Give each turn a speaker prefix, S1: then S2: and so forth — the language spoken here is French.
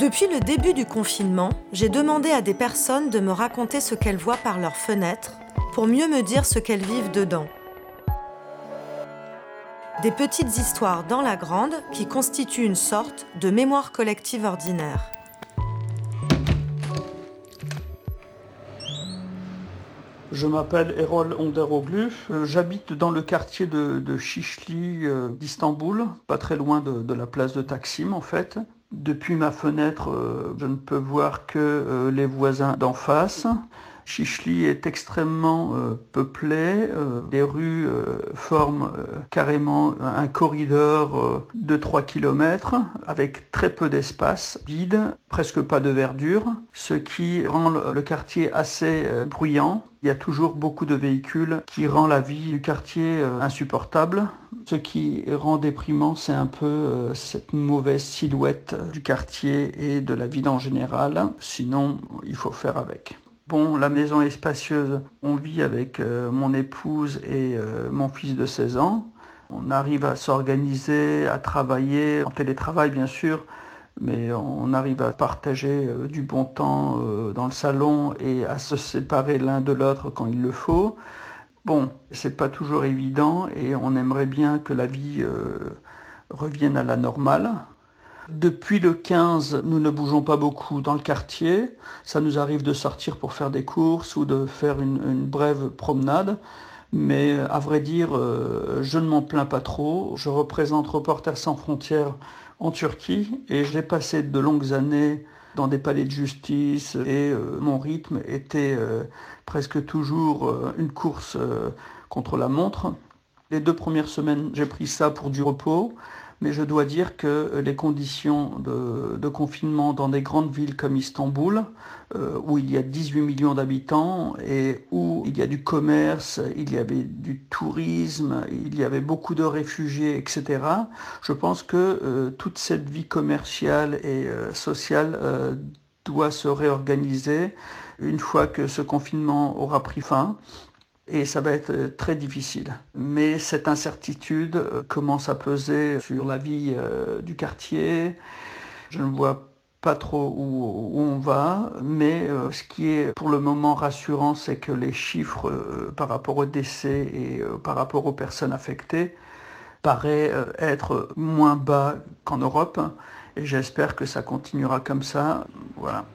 S1: Depuis le début du confinement, j'ai demandé à des personnes de me raconter ce qu'elles voient par leurs fenêtres pour mieux me dire ce qu'elles vivent dedans. Des petites histoires dans la grande qui constituent une sorte de mémoire collective ordinaire.
S2: Je m'appelle Erol Onderoglu, j'habite dans le quartier de, de Chichli euh, d'Istanbul, pas très loin de, de la place de Taksim en fait. Depuis ma fenêtre, euh, je ne peux voir que euh, les voisins d'en face. Chichli est extrêmement euh, peuplé. les rues forment carrément un corridor de 3 km avec très peu d'espace vide, presque pas de verdure, ce qui rend le quartier assez bruyant. Il y a toujours beaucoup de véhicules qui rend la vie du quartier insupportable. Ce qui rend déprimant, c'est un peu euh, cette mauvaise silhouette du quartier et de la ville en général. Sinon, il faut faire avec. Bon, la maison est spacieuse. On vit avec euh, mon épouse et euh, mon fils de 16 ans. On arrive à s'organiser, à travailler, en télétravail bien sûr, mais on arrive à partager du bon temps dans le salon et à se séparer l'un de l'autre quand il le faut. Bon, c'est pas toujours évident et on aimerait bien que la vie euh, revienne à la normale. Depuis le 15, nous ne bougeons pas beaucoup dans le quartier. Ça nous arrive de sortir pour faire des courses ou de faire une, brève promenade. Mais à vrai dire, euh, je ne m'en plains pas trop. Je représente Reporters sans frontières en Turquie et j'ai passé de longues années dans des palais de justice et euh, mon rythme était euh, presque toujours une course contre la montre. Les deux premières semaines, j'ai pris ça pour du repos mais je dois dire que les conditions de, confinement dans des grandes villes comme Istanbul, euh, où il y a 18 millions d'habitants et où il y a du commerce, il y avait du tourisme, il y avait beaucoup de réfugiés, etc., je pense que euh, toute cette vie commerciale et euh, sociale doit se réorganiser une fois que ce confinement aura pris fin et ça va être euh, très difficile. Mais cette incertitude euh, commence à peser sur la vie euh, du quartier. Je ne vois pas trop où, on va, mais ce qui est pour le moment rassurant, c'est que les chiffres par rapport aux décès et par rapport aux personnes affectées paraissent être moins bas qu'en Europe. Et j'espère que ça continuera comme ça. Voilà.